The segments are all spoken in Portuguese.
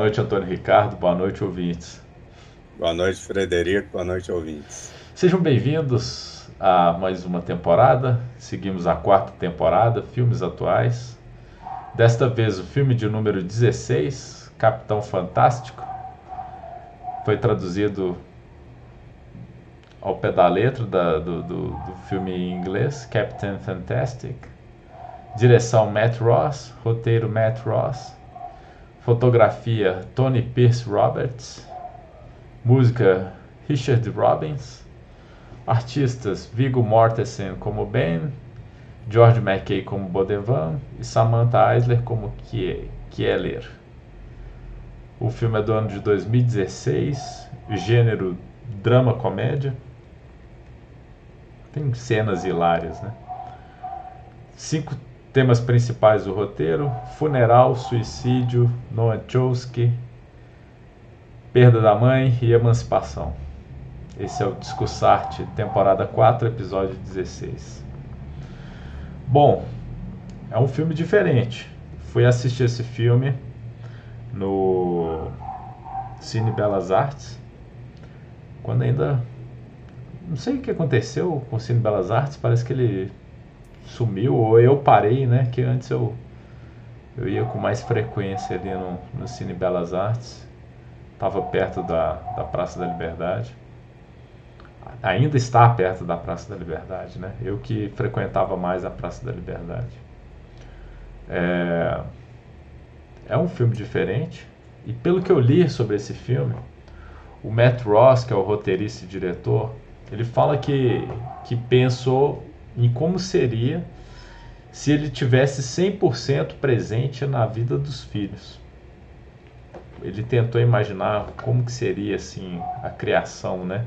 Boa noite, Antônio Ricardo. Boa noite, ouvintes. Boa noite, Frederico. Boa noite, ouvintes. Sejam bem-vindos a mais uma temporada. Seguimos a quarta temporada, filmes atuais. Desta vez o filme de número 16, Capitão Fantástico. Foi traduzido ao pé da letra da, do, do, do filme em inglês, Captain Fantastic. Direção Matt Ross, roteiro Matt Ross. Fotografia Tony Pierce Roberts. Música Richard Robbins. Artistas Viggo Mortensen como Ben, George McKay como Bodevan e Samantha Eisler como Kieler. O filme é do ano de 2016, gênero drama-comédia. Tem cenas hilárias, né? Cinco temas principais do roteiro: funeral, suicídio, Noah Chomsky, perda da mãe e emancipação. Esse é o Discussarte, temporada 4, episódio 16. Bom, é um filme diferente. Fui assistir esse filme no Cine Belas Artes, quando ainda. Não sei o que aconteceu com o Cine Belas Artes, parece que ele sumiu, ou eu parei, né? Que antes eu, eu ia com mais frequência ali no, no Cine Belas Artes, estava perto da, da Praça da Liberdade. Ainda está perto da Praça da Liberdade, né? Eu que frequentava mais a Praça da Liberdade. É, é um filme diferente, e pelo que eu li sobre esse filme, o Matt Ross, que é o roteirista e diretor, ele fala que, que pensou em como seria se ele tivesse 100% presente na vida dos filhos. Ele tentou imaginar como que seria assim a criação, né?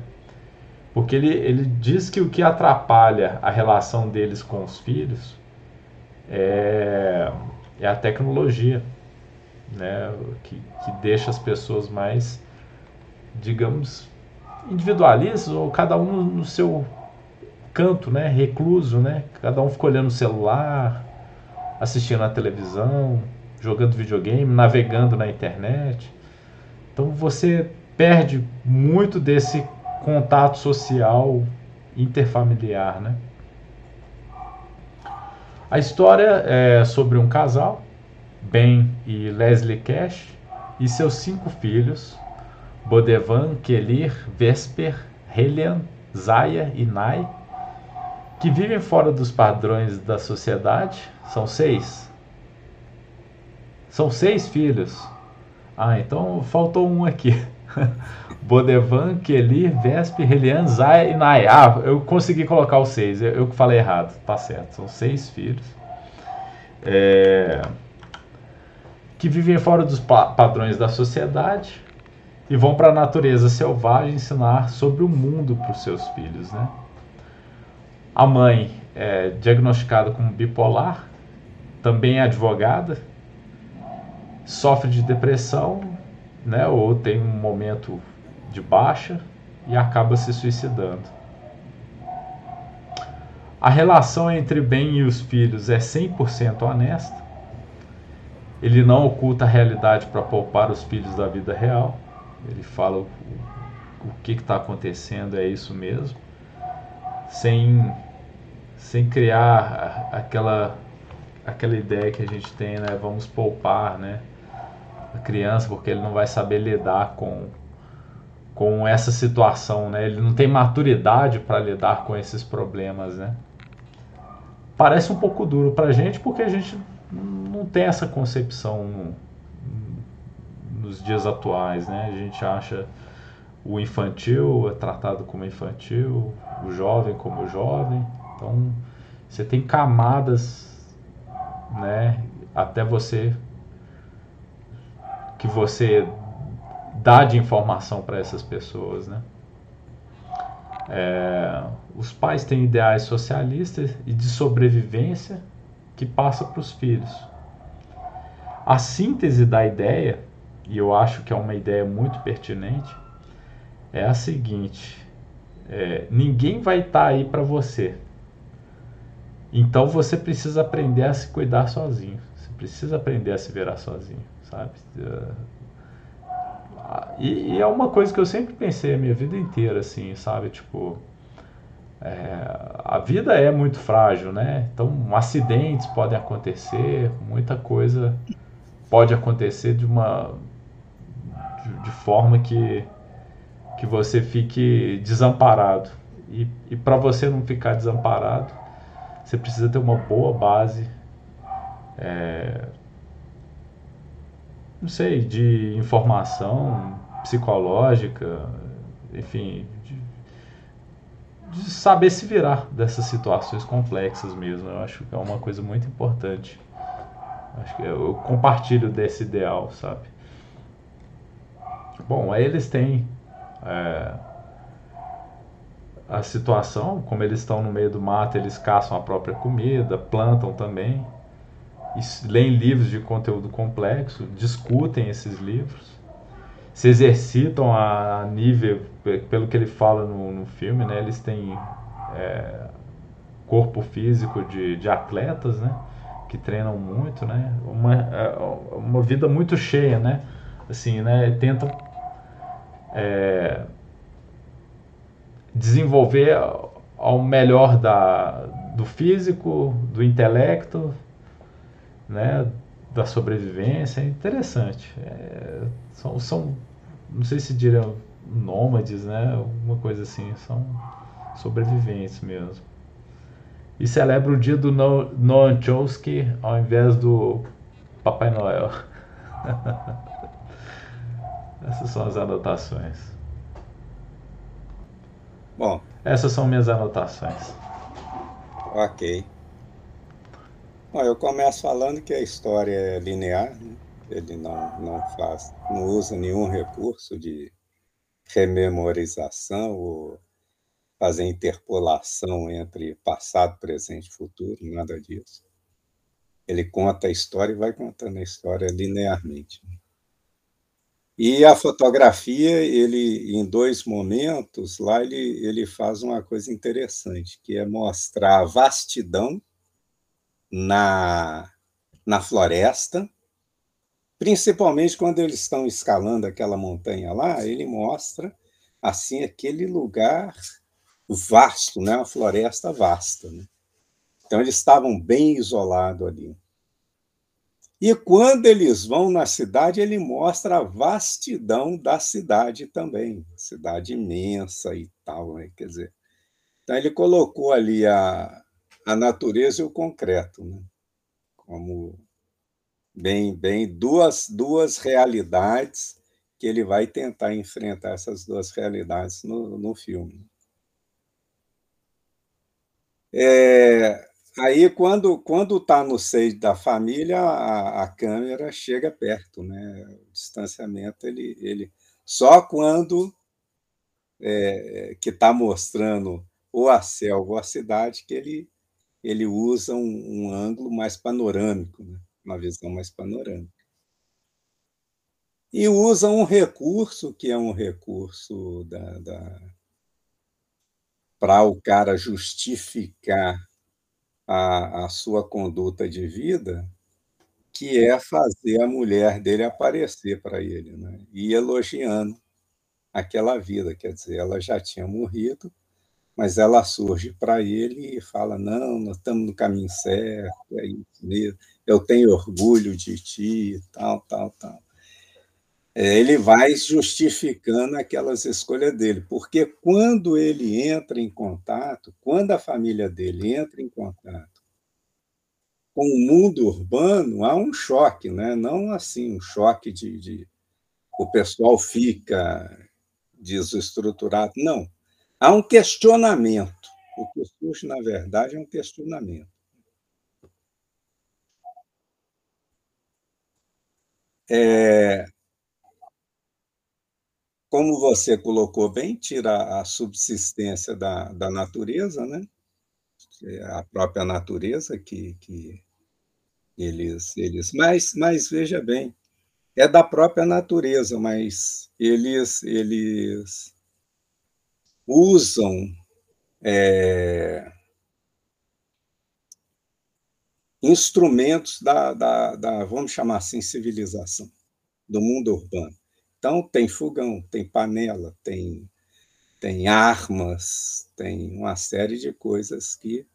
Porque ele, ele diz que o que atrapalha a relação deles com os filhos é, é a tecnologia, né? Que, que deixa as pessoas mais digamos, individualistas ou cada um no seu canto, né, recluso, né? Cada um ficou olhando o celular, assistindo a televisão, jogando videogame, navegando na internet. Então você perde muito desse contato social interfamiliar, né? A história é sobre um casal, Ben e Leslie Cash, e seus cinco filhos, Bodevan, Kelir, Vesper, Helian, Zaya e Nai, que vivem fora dos padrões da sociedade. São seis. São seis filhos. Ah, então faltou um aqui. Bodevan, Kelir, Vesper, Helian, Zaya e Nai. Ah, eu consegui colocar os seis. Eu, eu falei errado. Tá certo. São seis filhos. É... Que vivem fora dos pa padrões da sociedade e vão para a natureza selvagem ensinar sobre o mundo para os seus filhos, né? A mãe é diagnosticada como bipolar, também é advogada, sofre de depressão, né? Ou tem um momento de baixa e acaba se suicidando. A relação entre Ben e os filhos é 100% honesta. Ele não oculta a realidade para poupar os filhos da vida real. Ele fala o, o que está acontecendo, é isso mesmo, sem, sem criar aquela, aquela ideia que a gente tem, né? Vamos poupar, né? A criança, porque ele não vai saber lidar com, com essa situação, né? Ele não tem maturidade para lidar com esses problemas, né? Parece um pouco duro para a gente porque a gente não tem essa concepção nos dias atuais, né? A gente acha o infantil é tratado como infantil, o jovem como jovem. Então, você tem camadas, né? Até você que você dá de informação para essas pessoas, né? É, os pais têm ideais socialistas e de sobrevivência que passa para os filhos. A síntese da ideia e eu acho que é uma ideia muito pertinente, é a seguinte: é, ninguém vai estar tá aí para você. Então você precisa aprender a se cuidar sozinho. Você precisa aprender a se virar sozinho, sabe? e, e, é uma coisa que eu sempre pensei a minha vida inteira, assim, sabe? Tipo, é, a vida é muito frágil, né? Então, acidentes podem acontecer, muita coisa pode acontecer de uma de, de forma que que você fique desamparado. E, e para você não ficar desamparado, você precisa ter uma boa base, é, não sei, de informação psicológica, enfim, de, de saber se virar dessas situações complexas mesmo. Eu acho que é uma coisa muito importante. Acho que eu compartilho desse ideal, sabe? Bom, aí eles têm é, a situação, como eles estão no meio do mato, eles caçam a própria comida, plantam também, leem livros de conteúdo complexo, discutem esses livros, se exercitam a nível, pelo que ele fala no, no filme, né, eles têm é, corpo físico de, de atletas, né, que treinam muito, né, uma, é, uma vida muito cheia, né, assim, né, tentam é, desenvolver ao melhor da, do físico, do intelecto, né, da sobrevivência. É interessante. É, são, são, não sei se diriam nômades, né, alguma coisa assim, são sobreviventes mesmo. E celebra o dia do Noam Chomsky ao invés do Papai Noel. Essas são as anotações. Bom. Essas são minhas anotações. Ok. Bom, eu começo falando que a história é linear, né? ele não, não faz, não usa nenhum recurso de rememorização ou fazer interpolação entre passado, presente e futuro, nada disso. Ele conta a história e vai contando a história linearmente. E a fotografia, ele em dois momentos, lá ele, ele faz uma coisa interessante, que é mostrar a vastidão na, na floresta, principalmente quando eles estão escalando aquela montanha lá, ele mostra assim aquele lugar vasto, né? uma floresta vasta. Né? Então eles estavam bem isolados ali. E quando eles vão na cidade, ele mostra a vastidão da cidade também, cidade imensa e tal, né? quer dizer. Então ele colocou ali a, a natureza e o concreto, né? como bem, bem duas, duas realidades que ele vai tentar enfrentar essas duas realidades no, no filme. É, Aí, quando quando está no seio da família, a, a câmera chega perto, né? O distanciamento ele, ele só quando é, que está mostrando ou a selva ou a cidade que ele ele usa um, um ângulo mais panorâmico, né? uma visão mais panorâmica. E usa um recurso que é um recurso da, da para o cara justificar a, a sua conduta de vida, que é fazer a mulher dele aparecer para ele, né? e elogiando aquela vida. Quer dizer, ela já tinha morrido, mas ela surge para ele e fala: Não, nós estamos no caminho certo, é isso mesmo, eu tenho orgulho de ti, tal, tal, tal. É, ele vai justificando aquelas escolhas dele, porque quando ele entra em contato, quando a família dele entra em contato com o mundo urbano, há um choque, né? não assim um choque de, de o pessoal fica desestruturado, não. Há um questionamento. O que surge, na verdade, é um questionamento. É, como você colocou bem, tira a subsistência da, da natureza, né? É a própria natureza que, que eles, eles mas, mas veja bem, é da própria natureza, mas eles, eles usam é, instrumentos da, da, da, vamos chamar assim, civilização, do mundo urbano. Então, tem fogão, tem panela, tem, tem armas, tem uma série de coisas que.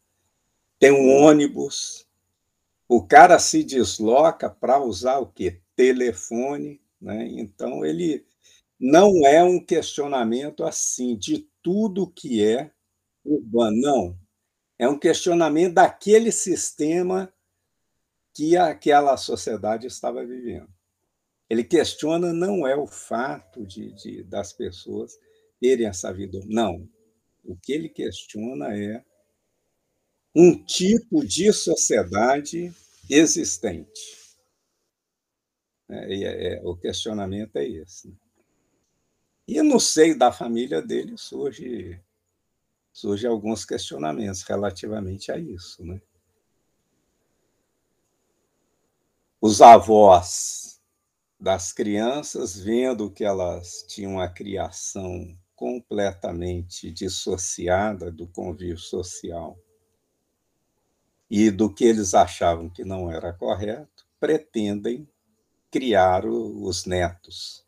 Tem um ônibus. O cara se desloca para usar o quê? Telefone. Né? Então, ele não é um questionamento assim de tudo que é urbano, não. É um questionamento daquele sistema que aquela sociedade estava vivendo. Ele questiona não é o fato de, de das pessoas terem essa vida, não. O que ele questiona é um tipo de sociedade existente. É, é, o questionamento é esse. Né? E no seio da família dele surge, surge alguns questionamentos relativamente a isso. Né? Os avós das crianças, vendo que elas tinham uma criação completamente dissociada do convívio social e do que eles achavam que não era correto, pretendem criar os netos.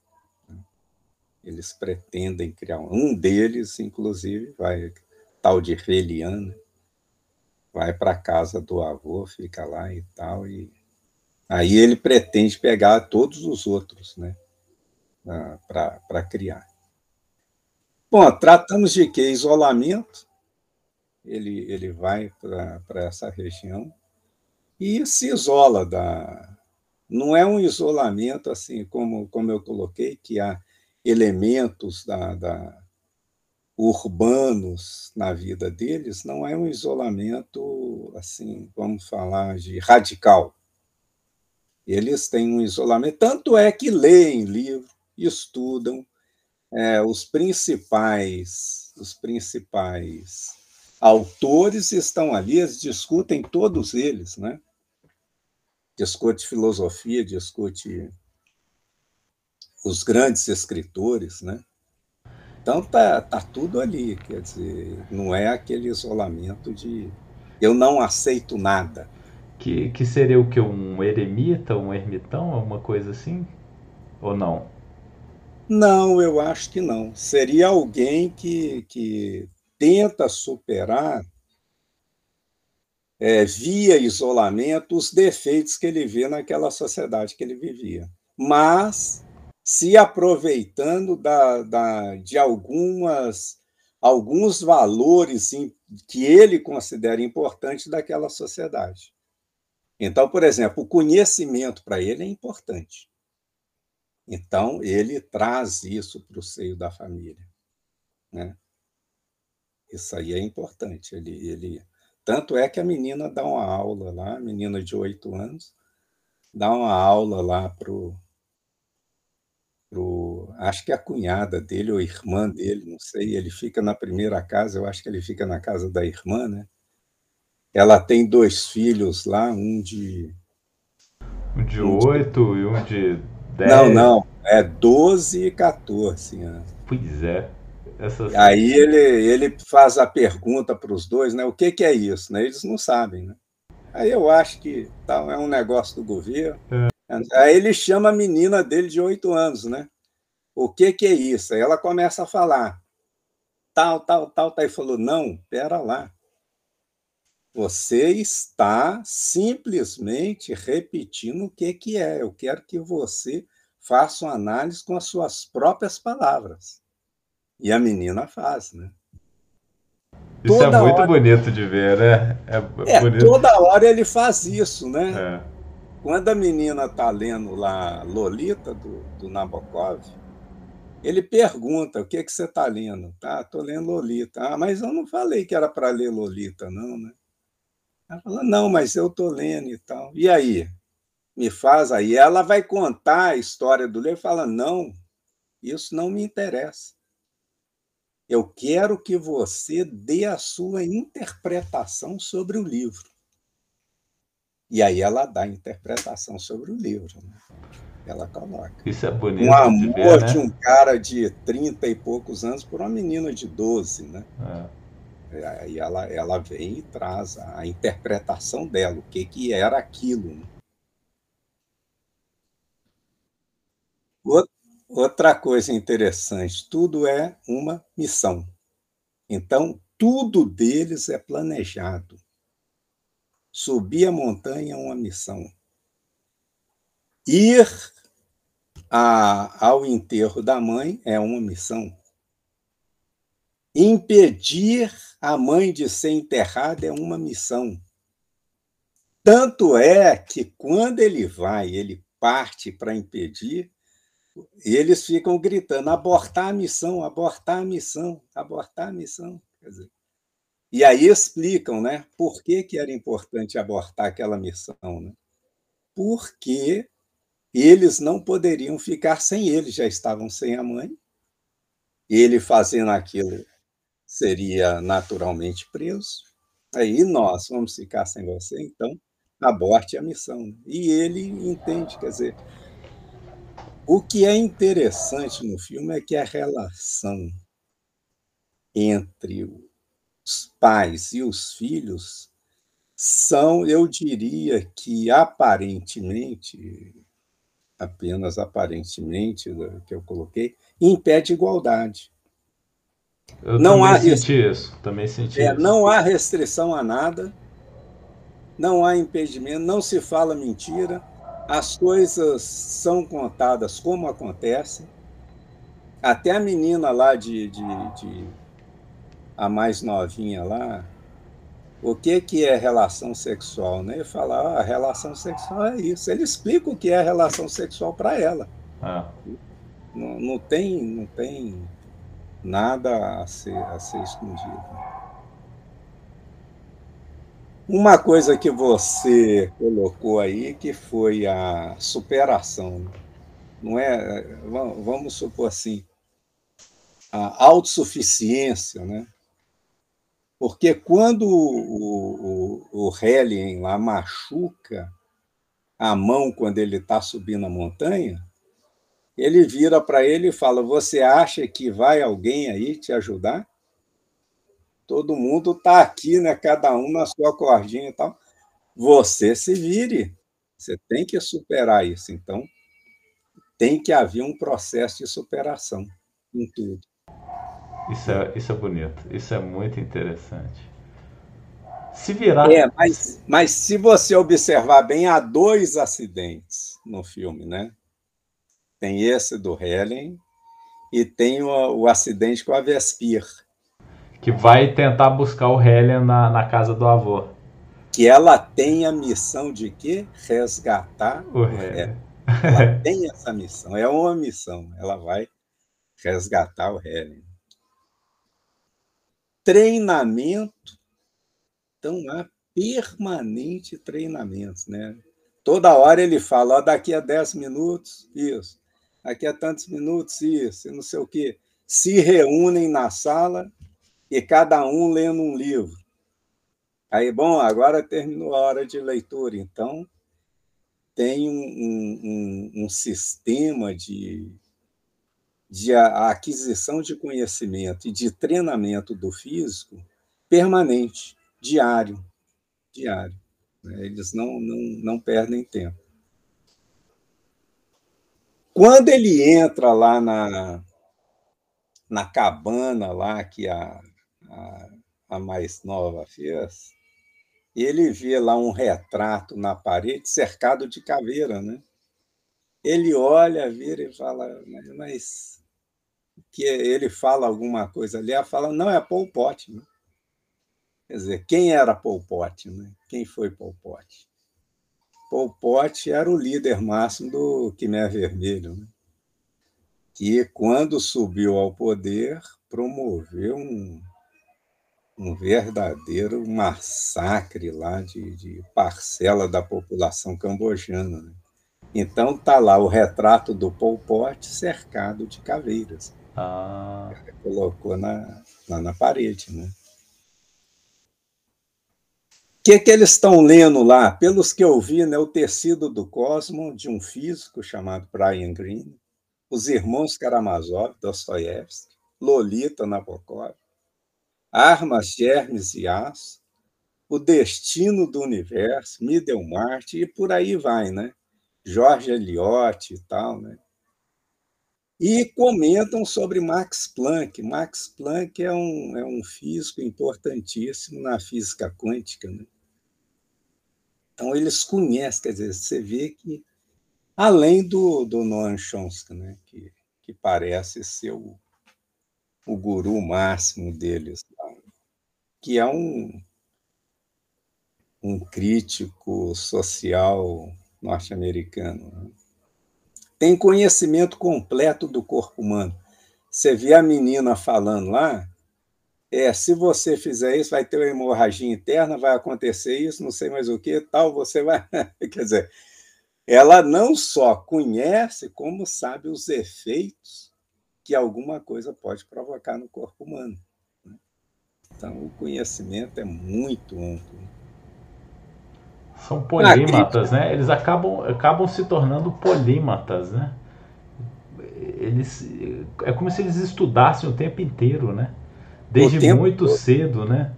Eles pretendem criar um deles, inclusive, vai tal de Feliana, vai para a casa do avô, fica lá e tal, e Aí ele pretende pegar todos os outros, né? Para criar. Bom, tratamos de quê? Isolamento. Ele, ele vai para essa região e se isola da. Não é um isolamento assim, como, como eu coloquei, que há elementos da, da urbanos na vida deles, não é um isolamento assim, vamos falar de radical eles têm um isolamento, tanto é que leem livro, estudam é, os principais, os principais autores estão ali, eles discutem todos eles, né? Discute filosofia, discute os grandes escritores, né? Então tá, tá tudo ali, quer dizer, não é aquele isolamento de eu não aceito nada. Que, que seria o que? Um eremita, um ermitão, alguma coisa assim? Ou não? Não, eu acho que não. Seria alguém que, que tenta superar, é, via isolamento, os defeitos que ele vê naquela sociedade que ele vivia. Mas se aproveitando da, da, de algumas, alguns valores que ele considera importantes daquela sociedade. Então, por exemplo, o conhecimento para ele é importante. Então, ele traz isso para o seio da família. Né? Isso aí é importante. Ele, ele... Tanto é que a menina dá uma aula lá, a menina de oito anos, dá uma aula lá para. Pro, acho que é a cunhada dele ou irmã dele, não sei. Ele fica na primeira casa, eu acho que ele fica na casa da irmã, né? Ela tem dois filhos lá, um de. Um de oito e um de dez. Não, não. É 12 e 14 anos. Pois é. Essas... Aí ele, ele faz a pergunta para os dois, né? O que, que é isso? Né? Eles não sabem, né? Aí eu acho que tal é um negócio do governo. É. Aí ele chama a menina dele de oito anos, né? O que, que é isso? Aí ela começa a falar. Tal, tal, tal, tal. E falou: não, pera lá. Você está simplesmente repetindo o que, que é. Eu quero que você faça uma análise com as suas próprias palavras. E a menina faz, né? Isso é toda é muito hora... bonito de ver, né? É, é toda hora ele faz isso, né? É. Quando a menina está lendo lá Lolita, do, do Nabokov, ele pergunta, o que, que você está lendo? Tá, estou lendo Lolita. Ah, mas eu não falei que era para ler Lolita, não, né? Ela fala, não, mas eu estou lendo e tal. E aí? Me faz aí. Ela vai contar a história do livro e fala, não, isso não me interessa. Eu quero que você dê a sua interpretação sobre o livro. E aí ela dá a interpretação sobre o livro. Né? Ela coloca. Isso é bonito. Um amor de, ver, né? de um cara de 30 e poucos anos por uma menina de 12, né? É. Aí ela, ela vem e traz a interpretação dela, o que, que era aquilo. Né? outra coisa interessante, tudo é uma missão. Então, tudo deles é planejado. Subir a montanha é uma missão. Ir a, ao enterro da mãe é uma missão. Impedir a mãe de ser enterrada é uma missão. Tanto é que quando ele vai, ele parte para impedir, eles ficam gritando: abortar a missão, abortar a missão, abortar a missão. Dizer, e aí explicam né, por que, que era importante abortar aquela missão. Né? Porque eles não poderiam ficar sem ele, já estavam sem a mãe. Ele fazendo aquilo seria naturalmente preso. Aí nós vamos ficar sem você, então aborte a missão. E ele entende, quer dizer, o que é interessante no filme é que a relação entre os pais e os filhos são, eu diria que aparentemente, apenas aparentemente, que eu coloquei, impede igualdade. Eu não também há senti isso, também senti é, isso. Não há restrição a nada, não há impedimento, não se fala mentira, as coisas são contadas como acontecem. Até a menina lá de, de, de a mais novinha lá, o que, que é relação sexual? Né? Ele fala, ah, a relação sexual é isso. Ele explica o que é relação sexual para ela. Ah. Não, não, tem, não tem nada a ser, a ser escondido. Uma coisa que você colocou aí que foi a superação, não é? Vamos supor assim, a autossuficiência, né? Porque quando o, o, o lá machuca a mão quando ele está subindo a montanha, ele vira para ele e fala: Você acha que vai alguém aí te ajudar? Todo mundo está aqui, né? cada um na sua cordinha e tal. Você se vire. Você tem que superar isso. Então, tem que haver um processo de superação em tudo. Isso é, isso é bonito, isso é muito interessante. Se virar. É, mas, mas se você observar bem, há dois acidentes no filme, né? Tem esse do Helen e tem o, o acidente com a Vespir. Que vai tentar buscar o Helen na, na casa do avô. Que ela tem a missão de quê? Resgatar o, Helen. Ela tem essa missão, é uma missão. Ela vai resgatar o Helen treinamento. Então, há permanente treinamento. Né? Toda hora ele fala, ó, daqui a 10 minutos, isso. Daqui a tantos minutos, isso. Não sei o quê. Se reúnem na sala e cada um lendo um livro. Aí, bom, agora terminou a hora de leitura. Então, tem um, um, um sistema de de aquisição de conhecimento e de treinamento do físico permanente, diário, diário. Né? Eles não, não, não perdem tempo. Quando ele entra lá na, na cabana lá que a, a, a mais nova fez, ele vê lá um retrato na parede cercado de caveira, né? Ele olha, vira e fala, mas que ele fala alguma coisa ali, ela fala, não, é Pol Pot. Né? Quer dizer, quem era Pol Pot? Né? Quem foi Pol Pot? Pol Pot era o líder máximo do Quimé Vermelho, né? que, quando subiu ao poder, promoveu um, um verdadeiro massacre lá de, de parcela da população cambojana. Né? Então tá lá o retrato do Pol Pot cercado de caveiras. Ah. Colocou na, na, na parede, né? O que, que eles estão lendo lá? Pelos que eu vi, né, o tecido do cosmo de um físico chamado Brian Greene, os irmãos Karamazov, Dostoiévski, Lolita Nabokov, Armas, Germes e Aço, O Destino do Universo, Middlemarch e por aí vai, né? Jorge Eliot e tal, né? E comentam sobre Max Planck. Max Planck é um, é um físico importantíssimo na física quântica. Né? Então, eles conhecem, quer dizer, você vê que, além do, do Noam Chomsky, né? que, que parece ser o, o guru máximo deles, que é um, um crítico social norte-americano. Né? Tem conhecimento completo do corpo humano. Você vê a menina falando lá, é, se você fizer isso, vai ter uma hemorragia interna, vai acontecer isso, não sei mais o que, tal, você vai. Quer dizer, ela não só conhece, como sabe os efeitos que alguma coisa pode provocar no corpo humano. Né? Então, o conhecimento é muito amplo. São polímatas, né? Eles acabam, acabam se tornando polímatas, né? Eles, é como se eles estudassem o tempo inteiro, né? Desde muito todo. cedo, né?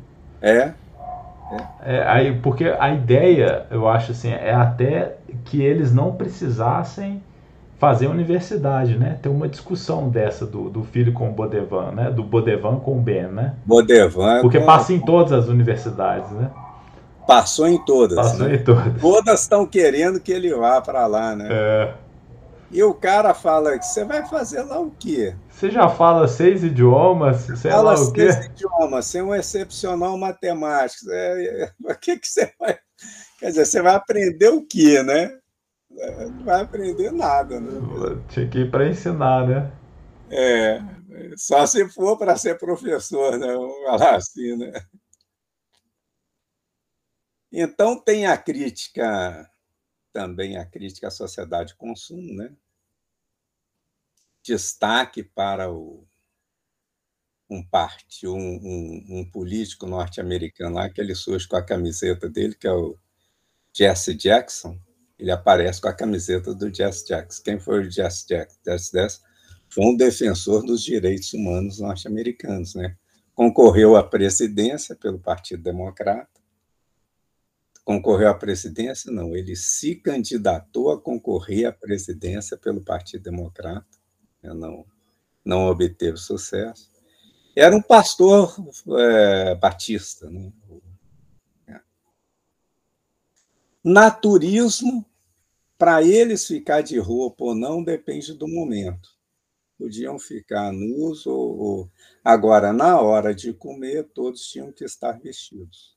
É. é. é. aí, porque a ideia, eu acho assim, é até que eles não precisassem fazer universidade, né? Tem uma discussão dessa do, do filho com o Bodevan, né? Do Bodevan com o Ben, né? Bodevan. Porque com... passa em todas as universidades, né? Passou em todas. Passou né? em todas. Todas estão querendo que ele vá para lá, né? É. E o cara fala que você vai fazer lá o quê? Você já fala seis idiomas, sei fala lá o quê? seis idiomas, é um excepcional matemático. É, é, o que, que você vai... Quer dizer, você vai aprender o quê, né? Não vai aprender nada, né? Tinha que ir para ensinar, né? É, só se for para ser professor, né? Vamos falar assim, né? Então, tem a crítica, também a crítica à sociedade de consumo, né? Destaque para o, um parte, um, um, um político norte-americano lá, que ele surge com a camiseta dele, que é o Jesse Jackson. Ele aparece com a camiseta do Jesse Jackson. Quem foi o Jesse Jackson? Jesse Jackson foi um defensor dos direitos humanos norte-americanos, né? Concorreu à presidência pelo Partido Democrata concorreu à presidência? Não, ele se candidatou a concorrer à presidência pelo Partido Democrata, né, não, não obteve sucesso. Era um pastor é, batista. Né? Naturismo, para eles ficar de roupa ou não, depende do momento. Podiam ficar nus ou, ou... Agora, na hora de comer, todos tinham que estar vestidos.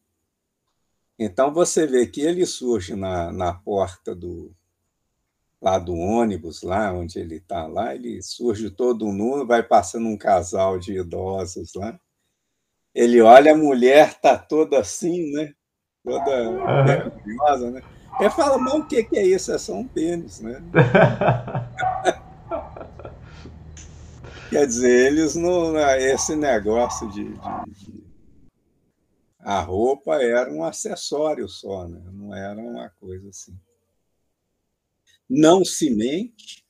Então você vê que ele surge na, na porta do lá do ônibus, lá onde ele está lá, ele surge todo nu, vai passando um casal de idosos lá. Ele olha, a mulher tá toda assim, né? Toda vergonhosa, né? Ele fala, mas o que, que é isso? É só um pênis, né? Quer dizer, eles não. Esse negócio de, de, de a roupa era um acessório só, né? não era uma coisa assim. Não se mente.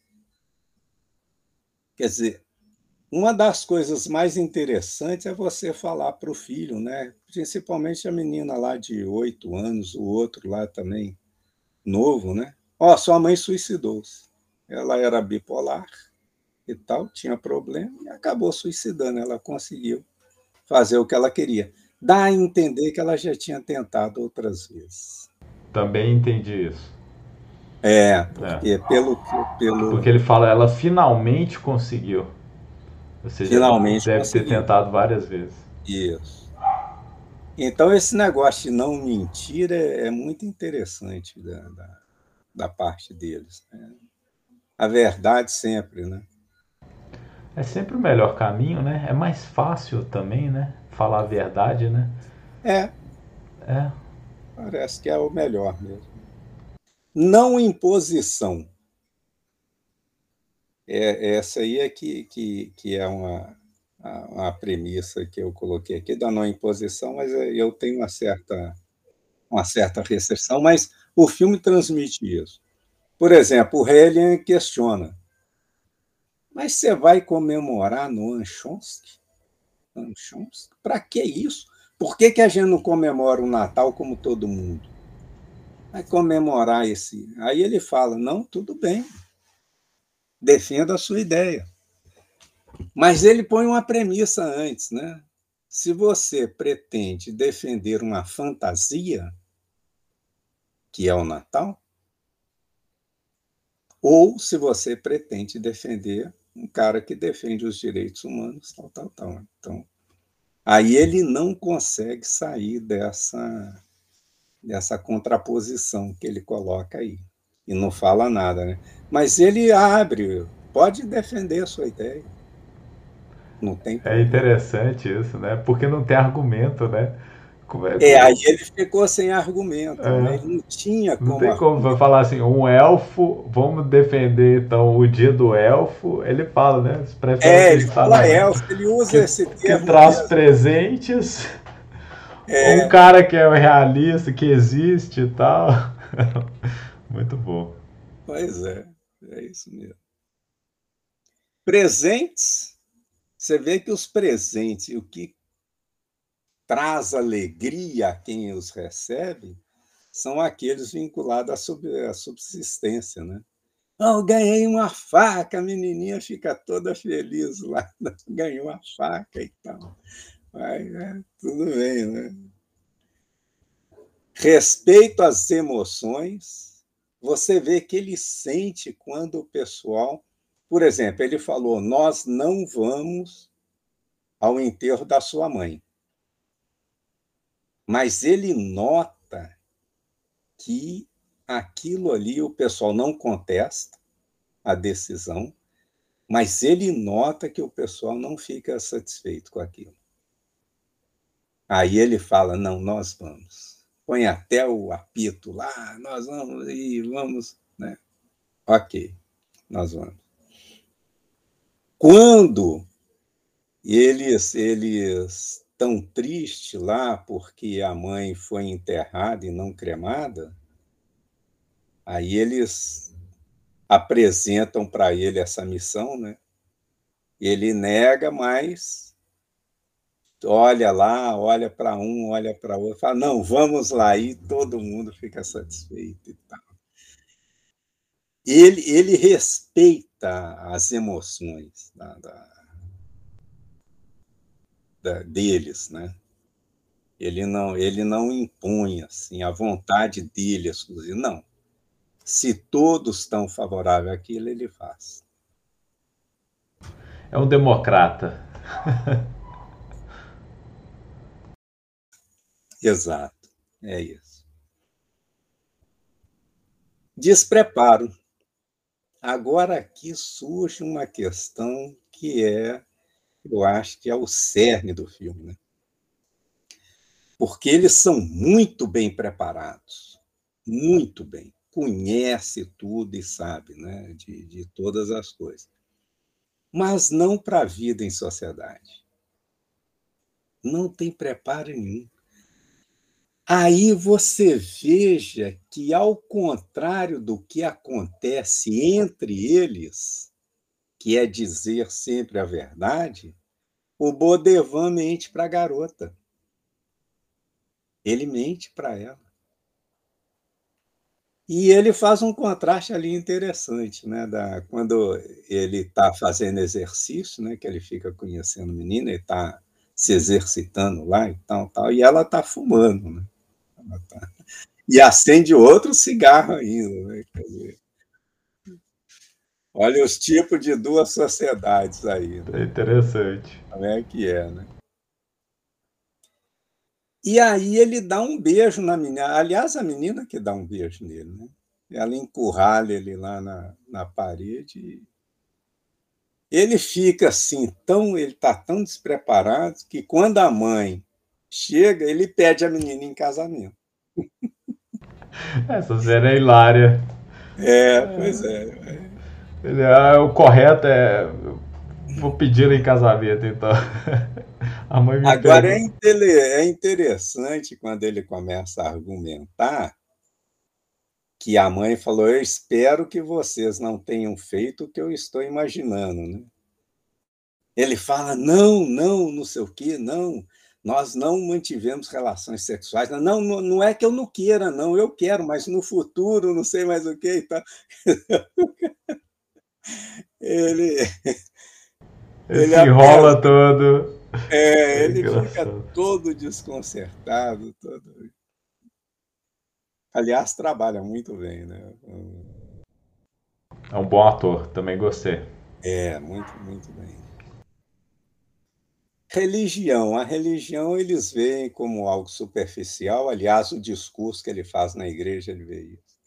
Quer dizer, uma das coisas mais interessantes é você falar para o filho, né? principalmente a menina lá de oito anos, o outro lá também novo, né? Ó, oh, sua mãe suicidou-se. Ela era bipolar e tal, tinha problema e acabou suicidando. Ela conseguiu fazer o que ela queria dá a entender que ela já tinha tentado outras vezes. Também entendi isso. É, porque é. pelo, pelo. Porque ele fala, ela finalmente conseguiu. Ou seja, finalmente deve conseguiu. ter tentado várias vezes. Isso. Então, esse negócio de não mentir é, é muito interessante da, da, da parte deles. Né? A verdade sempre, né? É sempre o melhor caminho, né? É mais fácil também, né? falar a verdade, né? É. É. Parece que é o melhor mesmo. Não imposição. É, essa aí é que, que, que é uma, uma premissa que eu coloquei aqui da não imposição, mas eu tenho uma certa, uma certa restrição, mas o filme transmite isso. Por exemplo, o Helen questiona, mas você vai comemorar no Chomsky? Para que isso? Por que, que a gente não comemora o Natal como todo mundo? Vai comemorar esse. Aí ele fala: não, tudo bem. Defenda a sua ideia. Mas ele põe uma premissa antes, né? Se você pretende defender uma fantasia, que é o Natal, ou se você pretende defender um cara que defende os direitos humanos, tal, tal, tal. Então, aí ele não consegue sair dessa dessa contraposição que ele coloca aí e não fala nada, né? Mas ele abre, pode defender a sua ideia. Não tem. É interessante isso, né? Porque não tem argumento, né? É, é, aí ele ficou sem argumento, é. né? ele não tinha como. Não tem como falar assim, um elfo, vamos defender então o dia do elfo, ele fala, né? É, ele fala elfo, ele usa que, esse termo. Que traz mesmo. presentes, é. um cara que é realista, que existe e tal. Muito bom. Pois é, é isso mesmo. Presentes, você vê que os presentes, o que traz alegria a quem os recebe são aqueles vinculados à subsistência, né? Oh, ganhei uma faca, a menininha fica toda feliz lá, ganhou uma faca e tal. Mas, é, tudo bem, né? Respeito às emoções, você vê que ele sente quando o pessoal, por exemplo, ele falou: Nós não vamos ao enterro da sua mãe mas ele nota que aquilo ali o pessoal não contesta a decisão, mas ele nota que o pessoal não fica satisfeito com aquilo. Aí ele fala: não, nós vamos. Põe até o apito lá, nós vamos e vamos, né? Ok, nós vamos. Quando eles, eles tão triste lá porque a mãe foi enterrada e não cremada, aí eles apresentam para ele essa missão, né? Ele nega, mas olha lá, olha para um, olha para outro, fala: não, vamos lá, e todo mundo fica satisfeito e tal. Ele, ele respeita as emoções da, da da, deles, né? Ele não, ele não impõe assim a vontade dele exclusiva, não. Se todos estão favoráveis àquilo, ele faz. É um democrata. Exato, é isso. Despreparo. Agora aqui surge uma questão que é eu acho que é o cerne do filme, né? Porque eles são muito bem preparados, muito bem, conhece tudo e sabe, né, de, de todas as coisas, mas não para a vida em sociedade. Não tem preparo nenhum. Aí você veja que, ao contrário do que acontece entre eles, que é dizer sempre a verdade, o Bodevan mente para a garota. Ele mente para ela. E ele faz um contraste ali interessante, né? Da, quando ele está fazendo exercício, né? Que ele fica conhecendo menina, ele está se exercitando lá e tal, tal, e ela está fumando, né? E acende outro cigarro ainda, né? Dizer, Olha os tipos de duas sociedades aí. Né? É interessante. Como é que é, né? E aí ele dá um beijo na menina. Aliás, a menina que dá um beijo nele, né? Ela encurralha ele lá na, na parede. Ele fica assim, tão, ele está tão despreparado que quando a mãe chega, ele pede a menina em casamento. Essa cena é hilária. É, pois é. é. Ele, ah, o correto é. Vou pedir em casamento, então. A mãe me Agora é, é interessante quando ele começa a argumentar que a mãe falou: Eu espero que vocês não tenham feito o que eu estou imaginando. Né? Ele fala: Não, não, não sei o quê, não. Nós não mantivemos relações sexuais. Não, não, não é que eu não queira, não, eu quero, mas no futuro, não sei mais o que e tal. ele Ele, se enrola todo. É, ele fica todo desconcertado. Todo... Aliás, trabalha muito bem, né? É um bom ator, também gostei. É, muito, muito bem. Religião. A religião eles veem como algo superficial. Aliás, o discurso que ele faz na igreja, ele vê isso.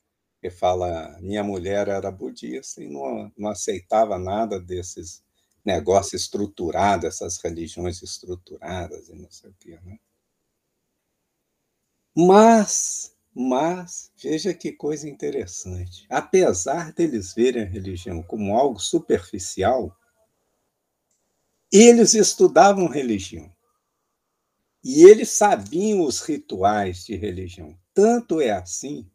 Ele fala: minha mulher era budista e não, não aceitava nada desses negócios estruturados, essas religiões estruturadas e não sei o quê. Né? Mas, mas, veja que coisa interessante. Apesar deles verem a religião como algo superficial, eles estudavam religião. E eles sabiam os rituais de religião. Tanto é assim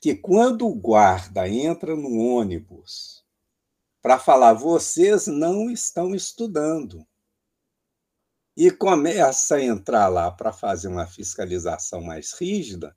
que quando o guarda entra no ônibus para falar, vocês não estão estudando, e começa a entrar lá para fazer uma fiscalização mais rígida,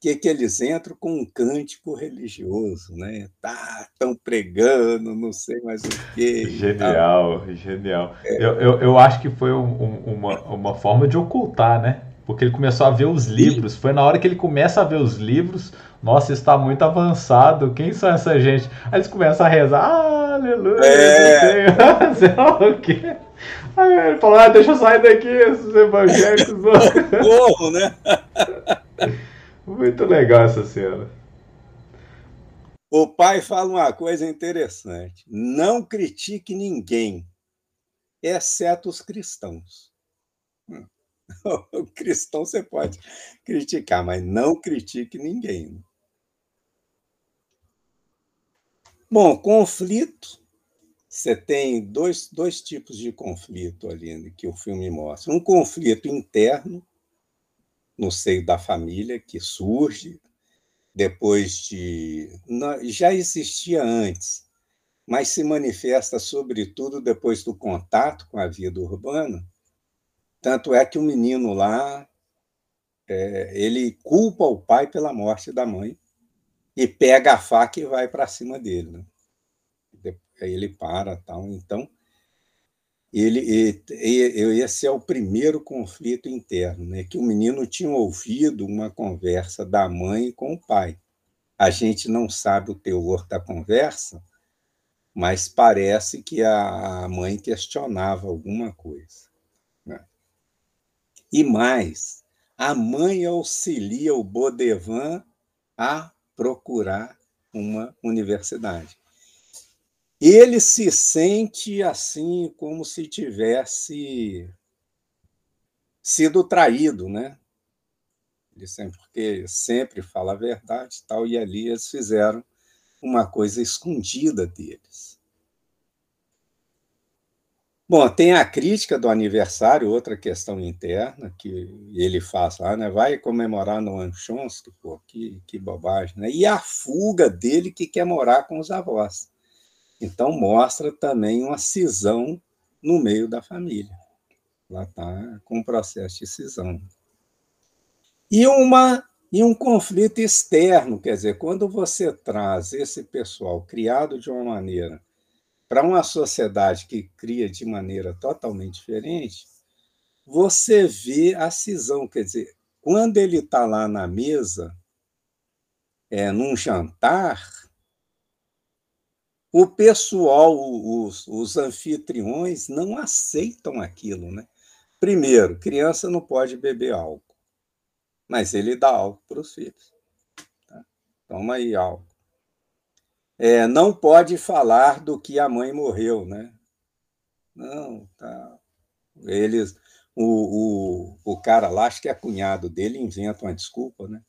que, que eles entram com um cântico religioso, né? Tá, estão pregando, não sei mais o quê. Genial, genial. É. Eu, eu, eu, acho que foi um, uma, uma forma de ocultar, né? Porque ele começou a ver os livros. Foi na hora que ele começa a ver os livros. Nossa, está muito avançado. Quem são essa gente? Aí eles começam a rezar. Ah, aleluia. É. Lá o quê. Aí ele falou: ah, deixa eu sair daqui, esses evangélicos. Corro, né? Muito legal essa cena. O pai fala uma coisa interessante: não critique ninguém, exceto os cristãos. O cristão você pode criticar, mas não critique ninguém. Bom, conflito. Você tem dois, dois tipos de conflito ali que o filme mostra. Um conflito interno, no seio da família que surge depois de. Já existia antes, mas se manifesta, sobretudo, depois do contato com a vida urbana. Tanto é que o menino lá é, ele culpa o pai pela morte da mãe e pega a faca e vai para cima dele. Né? Aí ele para, tal. Então, ele, esse é o primeiro conflito interno, né? que o menino tinha ouvido uma conversa da mãe com o pai. A gente não sabe o teor da conversa, mas parece que a mãe questionava alguma coisa. Né? E mais, a mãe auxilia o Bodevan a procurar uma universidade ele se sente assim como se tivesse sido traído, né? Ele sempre, porque sempre fala a verdade tal, e ali eles fizeram uma coisa escondida deles. Bom, tem a crítica do aniversário, outra questão interna que ele faz lá, né? Vai comemorar no Anchonsky, pô, que, que bobagem, né? E a fuga dele que quer morar com os avós. Então, mostra também uma cisão no meio da família. Lá está com um processo de cisão. E, uma, e um conflito externo, quer dizer, quando você traz esse pessoal criado de uma maneira para uma sociedade que cria de maneira totalmente diferente, você vê a cisão, quer dizer, quando ele está lá na mesa, é, num jantar, o pessoal, os, os anfitriões, não aceitam aquilo. Né? Primeiro, criança não pode beber álcool, mas ele dá álcool para os filhos. Tá? Toma aí álcool. É, não pode falar do que a mãe morreu, né? Não, tá. Eles, o, o, o cara lá, acho que é cunhado dele, inventa uma desculpa, né?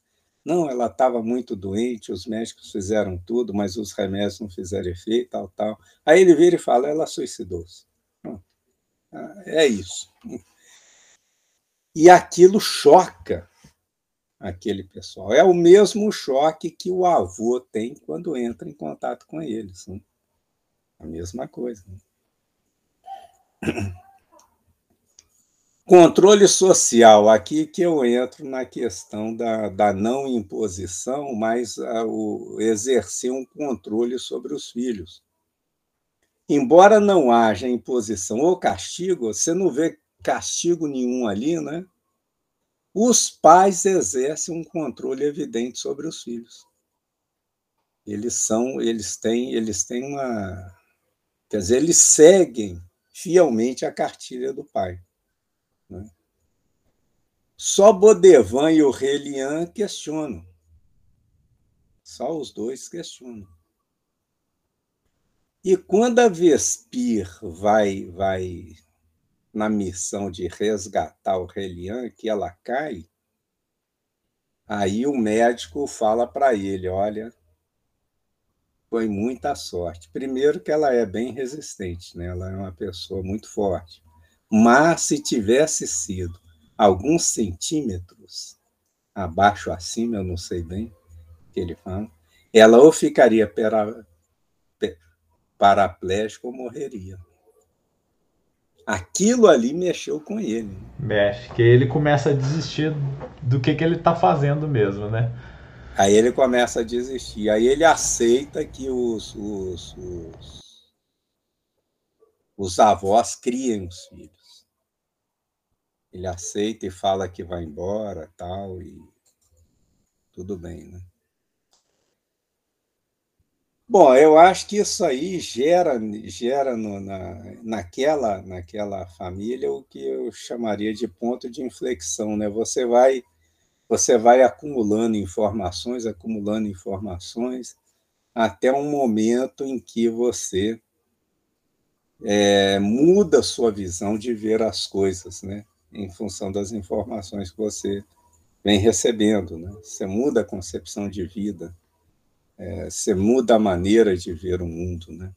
Não, ela estava muito doente, os médicos fizeram tudo, mas os remédios não fizeram efeito, tal, tal. Aí ele vira e fala, ela suicidou-se. É isso. E aquilo choca aquele pessoal. É o mesmo choque que o avô tem quando entra em contato com eles. Né? A mesma coisa. Né? Controle social, aqui que eu entro na questão da, da não imposição, mas a, o, exercer um controle sobre os filhos. embora não haja imposição ou castigo, você não vê castigo nenhum ali, né? Os pais exercem um controle evidente sobre os filhos. Eles são, eles têm, eles têm uma, quer dizer, eles seguem fielmente a cartilha do pai. Só Bodevan e o Relian questionam. Só os dois questionam. E quando a Vespir vai, vai na missão de resgatar o Relian, que ela cai, aí o médico fala para ele: olha, foi muita sorte. Primeiro, que ela é bem resistente, né? ela é uma pessoa muito forte. Mas se tivesse sido alguns centímetros abaixo acima, eu não sei bem o que ele fala, ela ou ficaria para, paraplégico ou morreria. Aquilo ali mexeu com ele. Mexe, que ele começa a desistir do que, que ele está fazendo mesmo, né? Aí ele começa a desistir. Aí ele aceita que os, os, os, os avós criem os filhos. Ele aceita e fala que vai embora, tal, e tudo bem, né? Bom, eu acho que isso aí gera, gera no, na, naquela, naquela família o que eu chamaria de ponto de inflexão, né? Você vai, você vai acumulando informações, acumulando informações, até um momento em que você é, muda sua visão de ver as coisas, né? Em função das informações que você vem recebendo, né? Você muda a concepção de vida é, você muda a maneira de ver o mundo, né?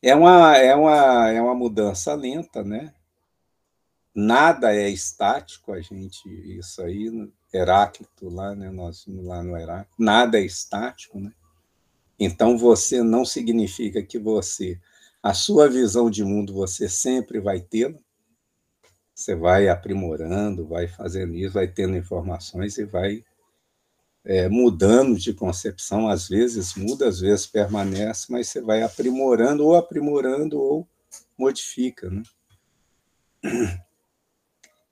É uma, é uma, é uma mudança lenta, né? Nada é estático, a gente, isso aí, Heráclito lá, né? Nós lá no Heráclito, nada é estático, né? Então você não significa que você, a sua visão de mundo, você sempre vai tê-la. Você vai aprimorando, vai fazendo isso, vai tendo informações e vai é, mudando de concepção, às vezes muda, às vezes permanece, mas você vai aprimorando, ou aprimorando, ou modifica. Né?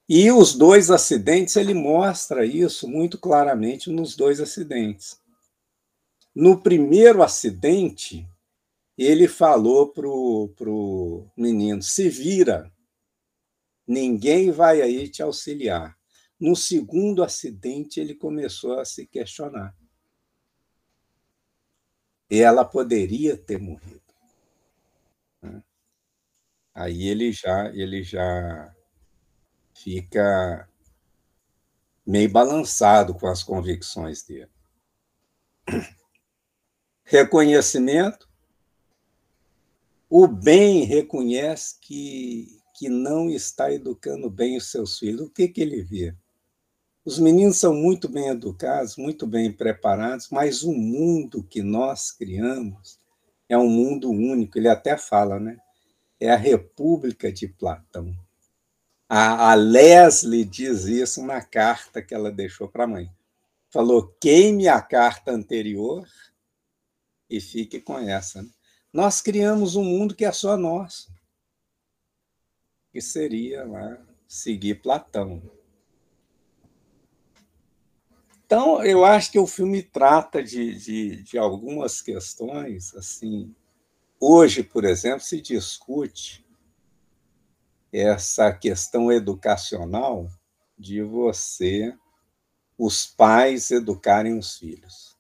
E os dois acidentes, ele mostra isso muito claramente nos dois acidentes. No primeiro acidente, ele falou para o menino: se vira, ninguém vai aí te auxiliar. No segundo acidente, ele começou a se questionar. E ela poderia ter morrido. Né? Aí ele já, ele já fica meio balançado com as convicções dele. Reconhecimento. O bem reconhece que, que não está educando bem os seus filhos. O que, que ele vê? Os meninos são muito bem educados, muito bem preparados, mas o mundo que nós criamos é um mundo único. Ele até fala, né? É a República de Platão. A, a Leslie diz isso na carta que ela deixou para a mãe. Falou: queime a carta anterior e fique com essa. Né? Nós criamos um mundo que é só nosso, que seria lá seguir Platão. Então, eu acho que o filme trata de, de, de algumas questões, assim, hoje, por exemplo, se discute essa questão educacional de você, os pais educarem os filhos,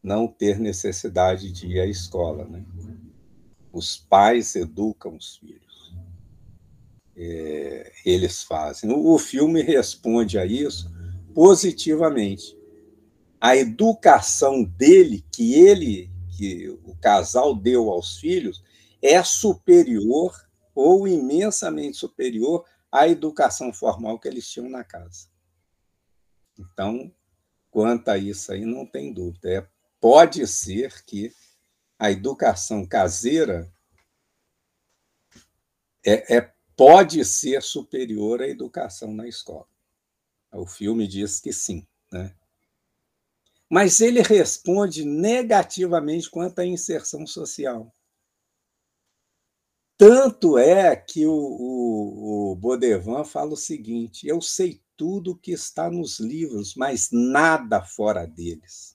não ter necessidade de ir à escola, né? Os pais educam os filhos, é, eles fazem. O filme responde a isso positivamente. A educação dele, que ele, que o casal deu aos filhos, é superior ou imensamente superior à educação formal que eles tinham na casa. Então, quanto a isso aí, não tem dúvida. É, pode ser que a educação caseira é, é, pode ser superior à educação na escola. O filme diz que sim. Né? Mas ele responde negativamente quanto à inserção social. Tanto é que o, o, o Baudevin fala o seguinte: eu sei tudo o que está nos livros, mas nada fora deles.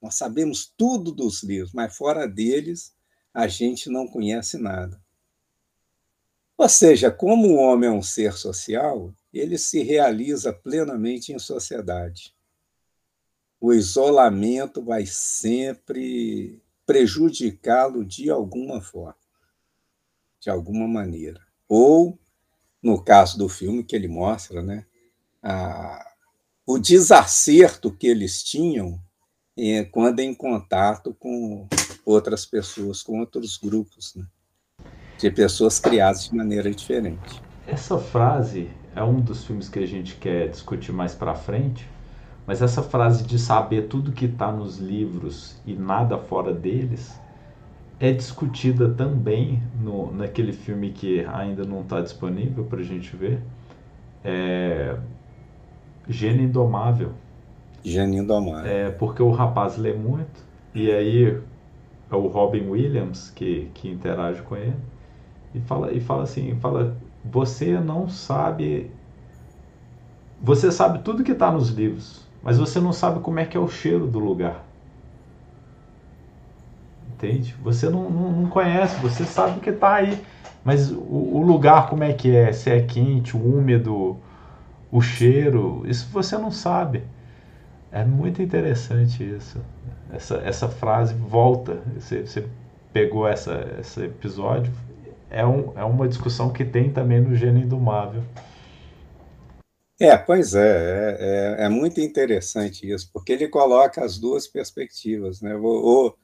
Nós sabemos tudo dos livros, mas fora deles a gente não conhece nada. Ou seja, como o homem é um ser social, ele se realiza plenamente em sociedade. O isolamento vai sempre prejudicá-lo de alguma forma, de alguma maneira. Ou, no caso do filme que ele mostra, né, a, o desacerto que eles tinham é, quando em contato com outras pessoas, com outros grupos. Né? De pessoas criadas de maneira diferente. Essa frase é um dos filmes que a gente quer discutir mais para frente, mas essa frase de saber tudo que está nos livros e nada fora deles é discutida também no, naquele filme que ainda não está disponível para a gente ver, é Gênio Indomável. Gênio Indomável. É porque o rapaz lê muito e aí é o Robin Williams que, que interage com ele e fala, e fala assim, fala, você não sabe, você sabe tudo que está nos livros, mas você não sabe como é que é o cheiro do lugar. Entende? Você não, não, não conhece, você sabe que está aí, mas o, o, lugar como é que é, se é quente, úmido, o cheiro, isso você não sabe. É muito interessante isso. Essa, essa frase volta. Você, você pegou essa, esse episódio é, um, é uma discussão que tem também no Gênio Indomável. É, pois é, é, é, é, muito interessante isso, porque ele coloca as duas perspectivas. Né? Ou,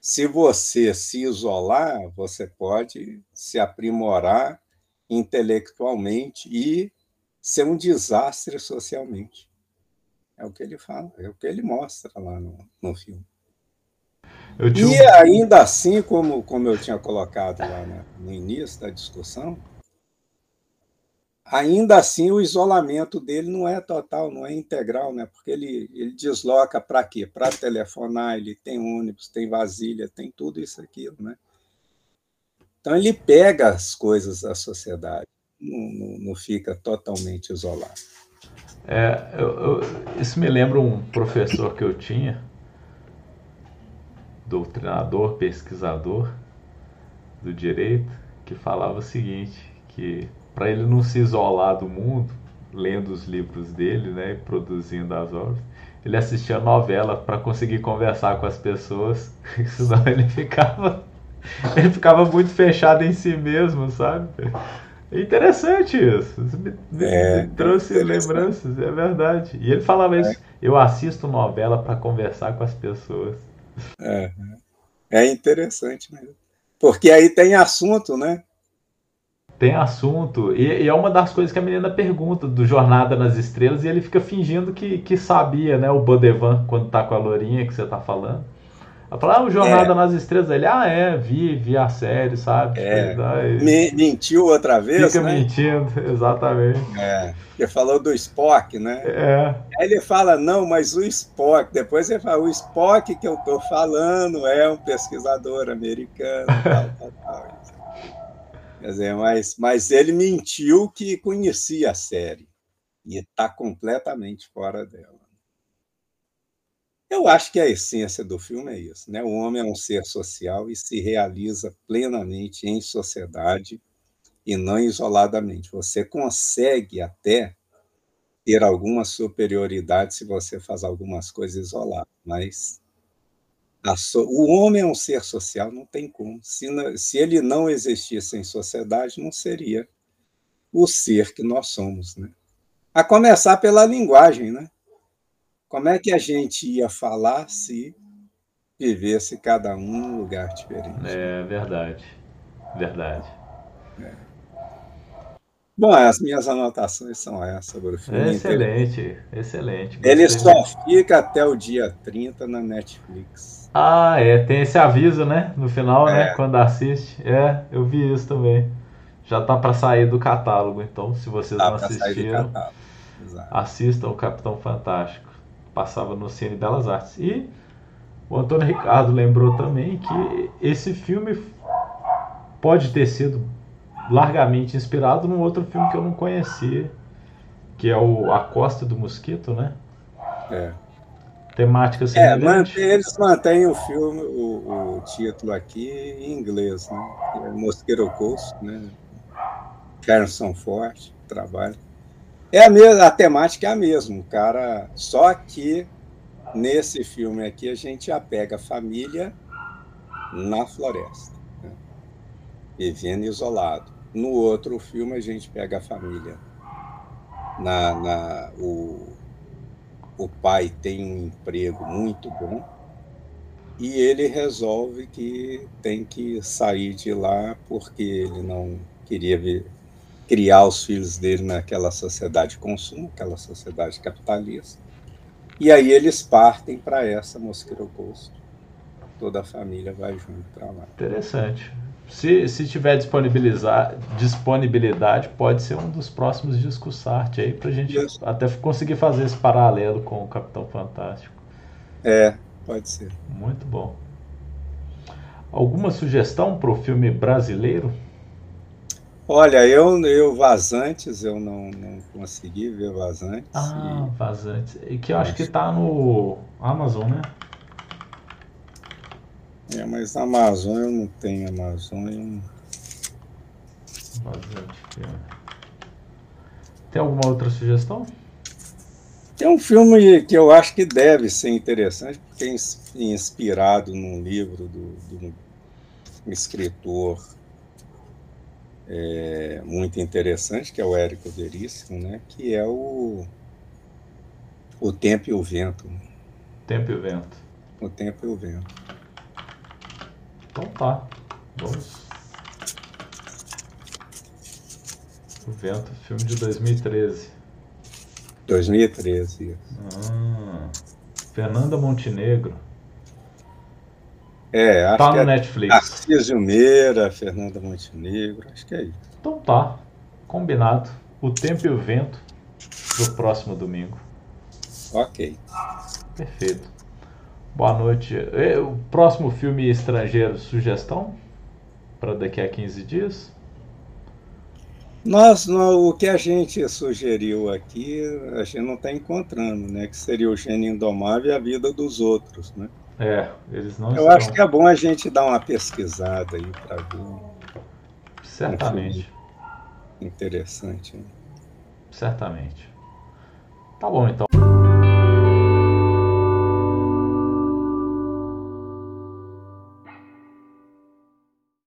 se você se isolar, você pode se aprimorar intelectualmente e ser um desastre socialmente. É o que ele fala, é o que ele mostra lá no, no filme. E ainda assim, como, como eu tinha colocado lá no início da discussão, ainda assim o isolamento dele não é total, não é integral, né? porque ele, ele desloca para quê? Para telefonar, ele tem ônibus, tem vasilha, tem tudo isso aqui. Né? Então ele pega as coisas da sociedade, não, não, não fica totalmente isolado. É, eu, eu, isso me lembra um professor que eu tinha, doutrinador, pesquisador do direito, que falava o seguinte, que para ele não se isolar do mundo, lendo os livros dele, né, e produzindo as obras, ele assistia novela para conseguir conversar com as pessoas, senão ele ficava ele ficava muito fechado em si mesmo, sabe? É interessante isso. Me, é, trouxe é lembranças, é verdade. E ele falava isso. Eu assisto novela para conversar com as pessoas. É, é interessante mesmo. Porque aí tem assunto, né? Tem assunto. E, e, é uma das coisas que a menina pergunta do Jornada nas Estrelas e ele fica fingindo que, que sabia, né? O Bodevan, quando tá com a Lourinha que você tá falando. Ela fala, ah, o Jornada é. nas Estrelas. Ele, ah, é, vi, vi a série, sabe? É. Me, mentiu outra vez, Fica né? mentindo, exatamente. É. Ele falou do Spock, né? É. Aí ele fala, não, mas o Spock. Depois ele fala, o Spock que eu tô falando é um pesquisador americano, tal, tal, tal. Quer dizer, mas, mas ele mentiu que conhecia a série. E está completamente fora dela. Eu acho que a essência do filme é isso, né? O homem é um ser social e se realiza plenamente em sociedade e não isoladamente. Você consegue até ter alguma superioridade se você faz algumas coisas isoladas, mas so... o homem é um ser social, não tem como. Se, se ele não existisse em sociedade, não seria o ser que nós somos, né? A começar pela linguagem, né? Como é que a gente ia falar se vivesse cada um num lugar diferente? É verdade, verdade. É. Bom, as minhas anotações são essas sobre o filme. Excelente, excelente. Ele só fica até o dia 30 na Netflix. Ah, é, tem esse aviso, né? No final, né, é. né? Quando assiste. É, eu vi isso também. Já tá para sair do catálogo, então se vocês tá não assistiram, assistam o Capitão Fantástico passava no Cine Belas Artes. E o Antônio Ricardo lembrou também que esse filme pode ter sido largamente inspirado num outro filme que eu não conhecia, que é o A Costa do Mosquito, né? É. Temática É, mantém- eles mantêm o filme, o, o título aqui em inglês, né? É Mosquito Coast, né? Harrison Ford, trabalho. É a mesma, a temática é a mesma, cara, só que nesse filme aqui a gente apega a família na floresta, né? vivendo isolado. No outro filme a gente pega a família na, na o, o pai tem um emprego muito bom e ele resolve que tem que sair de lá porque ele não queria criar os filhos dele naquela sociedade de consumo, aquela sociedade capitalista. E aí eles partem para essa Mosquito Coast. Toda a família vai junto para lá. Interessante. Se, se tiver disponibilizar, disponibilidade, pode ser um dos próximos discos arte aí pra gente Isso. até conseguir fazer esse paralelo com o Capitão Fantástico. É, pode ser. Muito bom. Alguma sugestão para o filme brasileiro? Olha, eu, eu Vazantes, eu não, não consegui ver Vazantes. Ah, Vazantes. E que eu acho que tá no Amazon, né? é, mas na Amazon eu não tenho Amazon. eu Vazante filme. Tem alguma outra sugestão? Tem um filme que eu acho que deve ser interessante, porque é ins- inspirado num livro do, de um escritor é, muito interessante, que é o Érico Veríssimo, né? que é o, o Tempo e o Vento. Tempo e Vento. O Tempo e o Vento. Então tá. Vamos. O Vento, filme de 2013. 2013. isso. Ah, Fernanda Montenegro. É, acho Tá que no é Netflix. Tarcísio Meira, Fernanda Montenegro, acho que é isso. Então tá. Combinado. O Tempo e o Vento pro próximo domingo. Ok. Perfeito. Boa noite. O próximo filme estrangeiro, sugestão? Para daqui a 15 dias? Nós, no- o que a gente sugeriu aqui, a gente não está encontrando, né? Que seria o gênio indomável e a vida dos outros, né? É, eles não Eu estão. acho que é bom a gente dar uma pesquisada aí para ver. Certamente. Interessante. né? Certamente. Tá bom então.